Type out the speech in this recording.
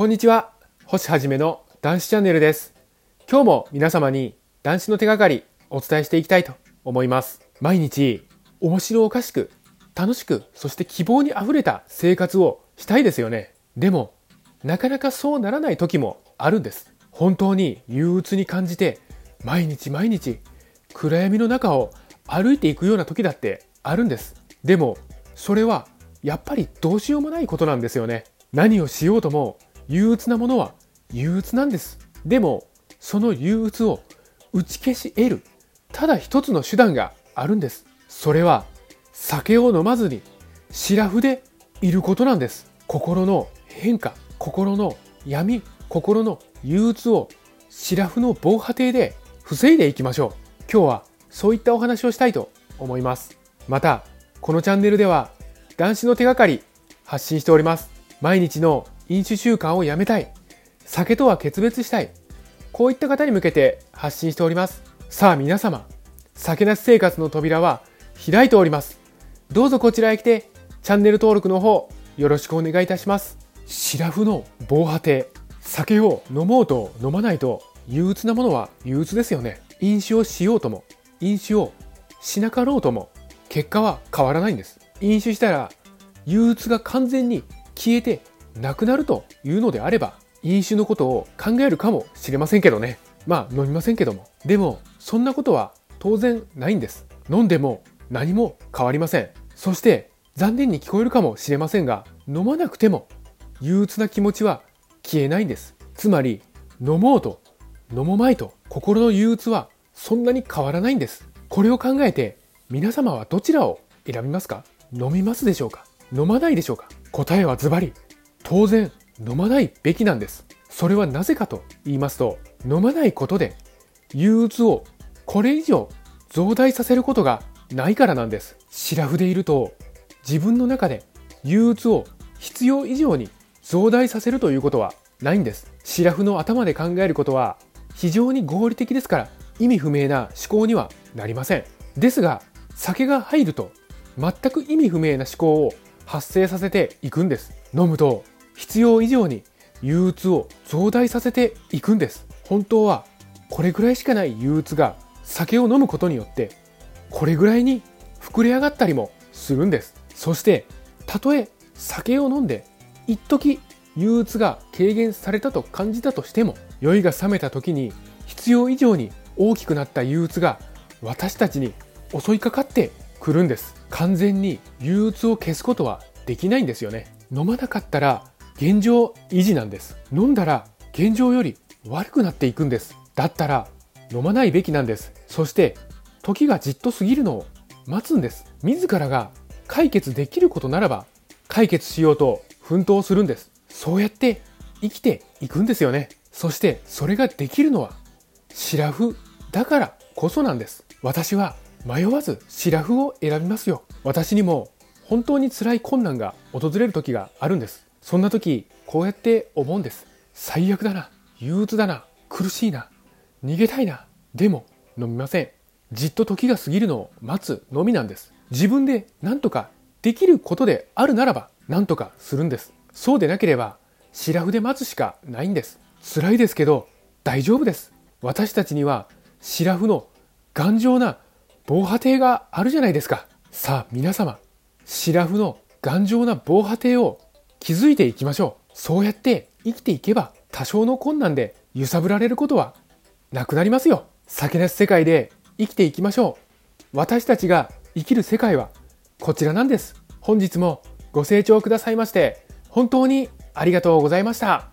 こんにちは。星はじめの男子チャンネルです。今日も皆様に男子の手がかりお伝えしていきたいと思います。毎日面白おかしく楽しくそして希望にあふれた生活をしたいですよね。でもなかなかそうならない時もあるんです。本当に憂鬱に感じて毎日毎日暗闇の中を歩いていくような時だってあるんです。でもそれはやっぱりどうしようもないことなんですよね。何をしようとも憂鬱なものは憂鬱なんです。でもその憂鬱を打ち消し得るただ一つの手段があるんです。それは酒を飲まずにシラフでいることなんです。心の変化心の闇心の憂鬱をシラフの防波堤で防いでいきましょう。今日はそういったお話をしたいと思います。またこのチャンネルでは男子の手がかり発信しております。毎日の飲酒習慣をやめたい。酒とは決別したい。こういった方に向けて発信しております。さあ皆様酒なし生活の扉は開いております。どうぞこちらへ来てチャンネル登録の方よろしくお願いいたします。シラフの防波堤酒を飲もうと飲まないと憂鬱なものは憂鬱ですよね。飲酒をしようとも飲酒をしなかろうとも結果は変わらないんです。飲酒したら憂鬱が完全に消えてなくなるというのであれば飲酒のことを考えるかもしれませんけどね。まあ飲みませんけども。でもそんなことは当然ないんです。飲んでも何も変わりません。そして残念に聞こえるかもしれませんが飲まなくても憂鬱な気持ちは消えないんです。つまり飲もうと飲もまいと心の憂鬱はそんなに変わらないんです。これを考えて皆様はどちらを選びますか？飲みますでしょうか？飲まないでしょうか？答えはズバリ当然飲まないべきなんです。それはなぜかと言いますと飲まないことで憂鬱をこれ以上増大させることがないからなんです。シラフでいると自分の中で憂鬱を必要以上に増大させるということはないんです。シラフの頭で考えることは非常に合理的ですから意味不明な思考にはなりません。ですが酒が入ると全く意味不明な思考を発生させていくんです。飲むと必要以上に憂鬱を増大させていくんです。本当はこれぐらいしかない憂鬱が酒を飲むことによってこれぐらいに膨れ上がったりもするんです。そしてたとえ酒を飲んで一時憂鬱が軽減されたと感じたとしても酔いが覚めた時に必要以上に大きくなった憂鬱が私たちに襲いかかってくるんです。完全に憂鬱を消すことはできないんですよね。飲まなかったら現状維持なんです。飲んだら現状より悪くなっていくんです。だったら飲まないべきなんです。そして時がじっと過ぎるのを待つんです。自らが解決できることならば解決しようと奮闘するんです。そうやって生きていくんですよね。そしてそれができるのはシラフだからこそなんです。私は迷わずシラフを選びますよ。私にも本当に辛い困難が訪れる時があるんです。そんな時こうやって思うんです。最悪だな。憂鬱だな。苦しいな。逃げたいな。でも飲みません。じっと時が過ぎるのを待つのみなんです。自分で何とかできることであるならば何とかするんです。そうでなければシラフで待つしかないんです。辛いですけど大丈夫です。私たちにはシラフの頑丈な防波堤があるじゃないですか。さあ皆様シラフの頑丈な防波堤を気づいていきましょう。そうやって生きていけば多少の困難で揺さぶられることはなくなりますよ。酒なし世界で生きていきましょう。私たちが生きる世界はこちらなんです。本日もご清聴くださいまして本当にありがとうございました。